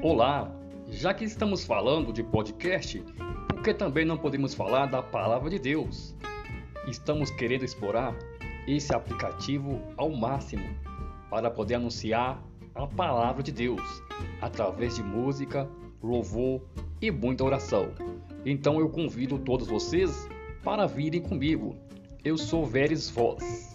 Olá! Já que estamos falando de podcast, por que também não podemos falar da Palavra de Deus? Estamos querendo explorar esse aplicativo ao máximo para poder anunciar a Palavra de Deus através de música, louvor e muita oração. Então eu convido todos vocês para virem comigo. Eu sou Veres Voz.